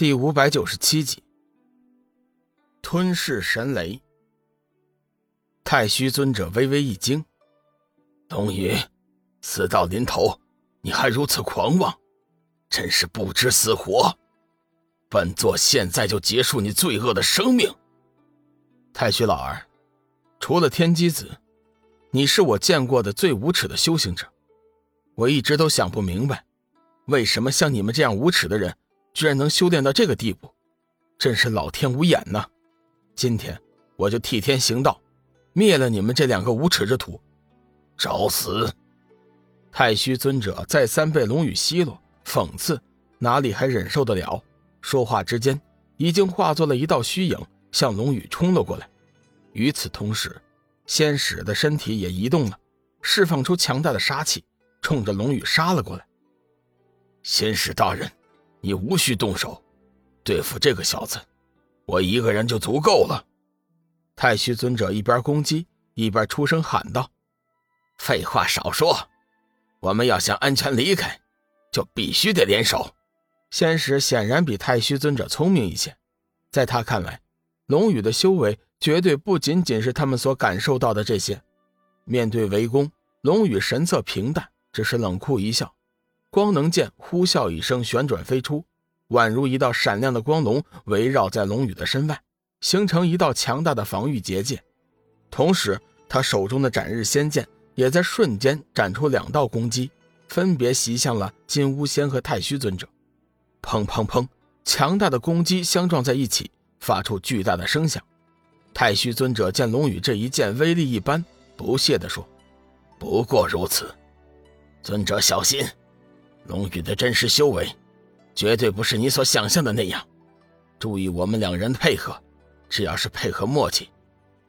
第五百九十七集，吞噬神雷。太虚尊者微微一惊：“龙宇，死到临头，你还如此狂妄，真是不知死活！本座现在就结束你罪恶的生命。”太虚老儿，除了天机子，你是我见过的最无耻的修行者。我一直都想不明白，为什么像你们这样无耻的人。居然能修炼到这个地步，真是老天无眼呐！今天我就替天行道，灭了你们这两个无耻之徒，找死！太虚尊者再三被龙宇奚落讽刺，哪里还忍受得了？说话之间，已经化作了一道虚影，向龙宇冲了过来。与此同时，仙使的身体也移动了，释放出强大的杀气，冲着龙宇杀了过来。仙使大人。你无需动手，对付这个小子，我一个人就足够了。太虚尊者一边攻击，一边出声喊道：“废话少说，我们要想安全离开，就必须得联手。”仙使显然比太虚尊者聪明一些，在他看来，龙宇的修为绝对不仅仅是他们所感受到的这些。面对围攻，龙宇神色平淡，只是冷酷一笑。光能剑呼啸一声，旋转飞出，宛如一道闪亮的光龙，围绕在龙宇的身外，形成一道强大的防御结界。同时，他手中的斩日仙剑也在瞬间斩出两道攻击，分别袭向了金乌仙和太虚尊者。砰砰砰！强大的攻击相撞在一起，发出巨大的声响。太虚尊者见龙宇这一剑威力一般，不屑地说：“不过如此，尊者小心。”龙宇的真实修为，绝对不是你所想象的那样。注意我们两人的配合，只要是配合默契，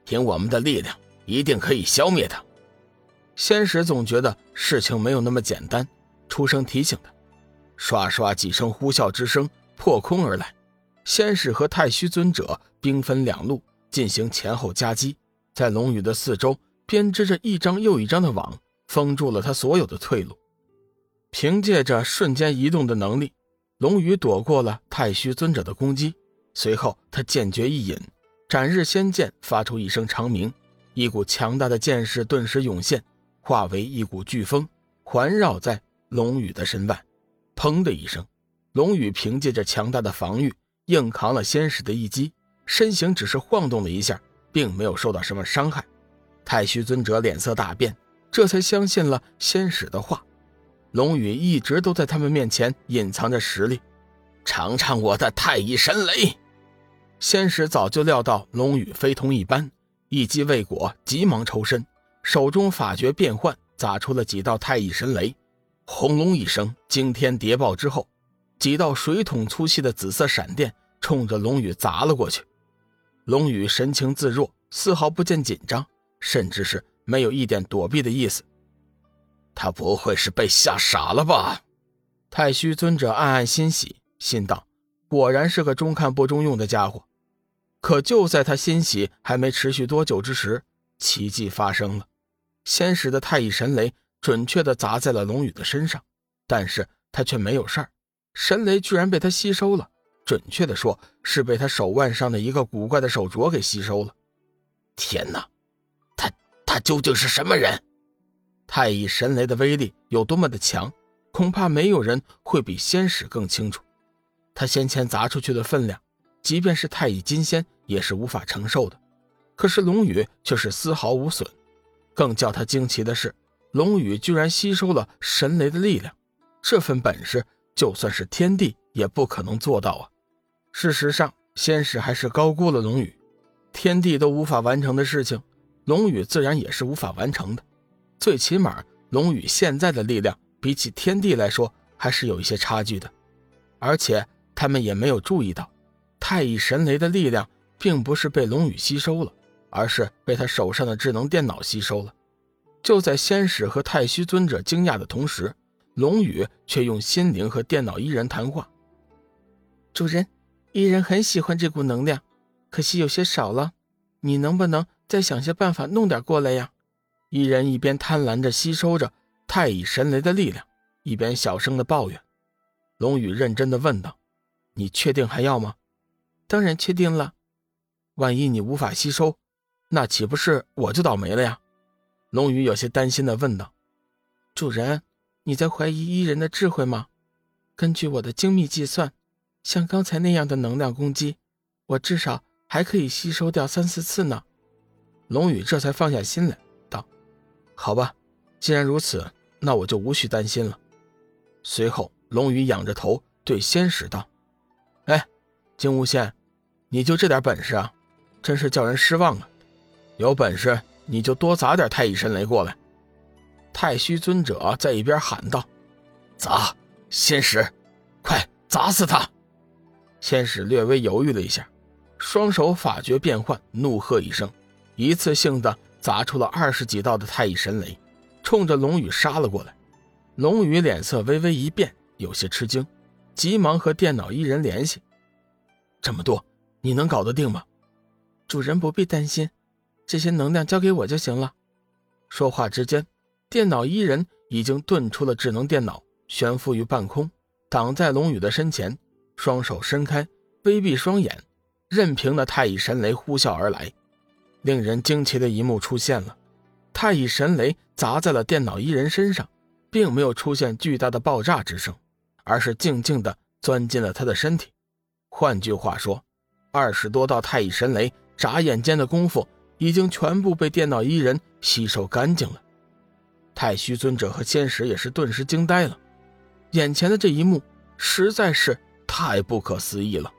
凭我们的力量，一定可以消灭他。仙使总觉得事情没有那么简单，出声提醒他。唰唰几声呼啸之声破空而来，仙使和太虚尊者兵分两路进行前后夹击，在龙宇的四周编织着一张又一张的网，封住了他所有的退路。凭借着瞬间移动的能力，龙宇躲过了太虚尊者的攻击。随后，他剑诀一引，斩日仙剑发出一声长鸣，一股强大的剑势顿时涌现，化为一股飓风，环绕在龙宇的身外。砰的一声，龙宇凭借着强大的防御，硬扛了仙使的一击，身形只是晃动了一下，并没有受到什么伤害。太虚尊者脸色大变，这才相信了仙使的话。龙宇一直都在他们面前隐藏着实力，尝尝我的太乙神雷。仙使早就料到龙宇非同一般，一击未果，急忙抽身，手中法诀变换，砸出了几道太乙神雷。轰隆一声，惊天谍报之后，几道水桶粗细的紫色闪电冲着龙宇砸了过去。龙宇神情自若，丝毫不见紧张，甚至是没有一点躲避的意思。他不会是被吓傻了吧？太虚尊者暗暗欣喜，心道：果然是个中看不中用的家伙。可就在他欣喜还没持续多久之时，奇迹发生了。仙使的太乙神雷准确地砸在了龙宇的身上，但是他却没有事儿。神雷居然被他吸收了，准确地说，是被他手腕上的一个古怪的手镯给吸收了。天哪，他他究竟是什么人？太乙神雷的威力有多么的强，恐怕没有人会比仙使更清楚。他先前砸出去的分量，即便是太乙金仙也是无法承受的。可是龙宇却是丝毫无损。更叫他惊奇的是，龙宇居然吸收了神雷的力量，这份本事就算是天帝也不可能做到啊！事实上，仙使还是高估了龙宇，天帝都无法完成的事情，龙宇自然也是无法完成的。最起码，龙宇现在的力量比起天地来说还是有一些差距的，而且他们也没有注意到，太乙神雷的力量并不是被龙宇吸收了，而是被他手上的智能电脑吸收了。就在仙使和太虚尊者惊讶的同时，龙宇却用心灵和电脑伊人谈话：“主人，伊人很喜欢这股能量，可惜有些少了，你能不能再想些办法弄点过来呀？”一人一边贪婪着吸收着太乙神雷的力量，一边小声的抱怨。龙宇认真的问道：“你确定还要吗？当然确定了。万一你无法吸收，那岂不是我就倒霉了呀？龙宇有些担心的问道。主人，你在怀疑伊人的智慧吗？根据我的精密计算，像刚才那样的能量攻击，我至少还可以吸收掉三四次呢。龙宇这才放下心来，：“好吧，既然如此，那我就无需担心了。”随后，龙宇仰着头对仙使道：“哎，金无仙，你就这点本事啊？真是叫人失望啊！有本事你就多砸点太乙神雷过来。”太虚尊者在一边喊道：“砸！仙使，快砸死他！”仙使略微犹豫了一下，双手法诀变换，怒喝一声，一次性的砸出了二十几道的太乙神雷，冲着龙宇杀了过来。龙宇脸色微微一变，有些吃惊，急忙和电脑伊人联系：“这么多，你能搞得定吗？”主人不必担心，这些能量交给我就行了。说话之间，电脑伊人已经遁出了智能电脑，悬浮于半空，挡在龙宇的身前，双手伸开，微闭双眼，任凭那太乙神雷呼啸而来。令人惊奇的一幕出现了：太乙神雷砸在了电脑伊人身上。并没有出现巨大的爆炸之声，而是静静地钻进了他的身体。换句话说，二十多道太乙神雷眨眼间的功夫，已经全部被电脑伊人吸收干净了。太虚尊者和仙使也是顿时惊呆了，眼前的这一幕实在是太不可思议了。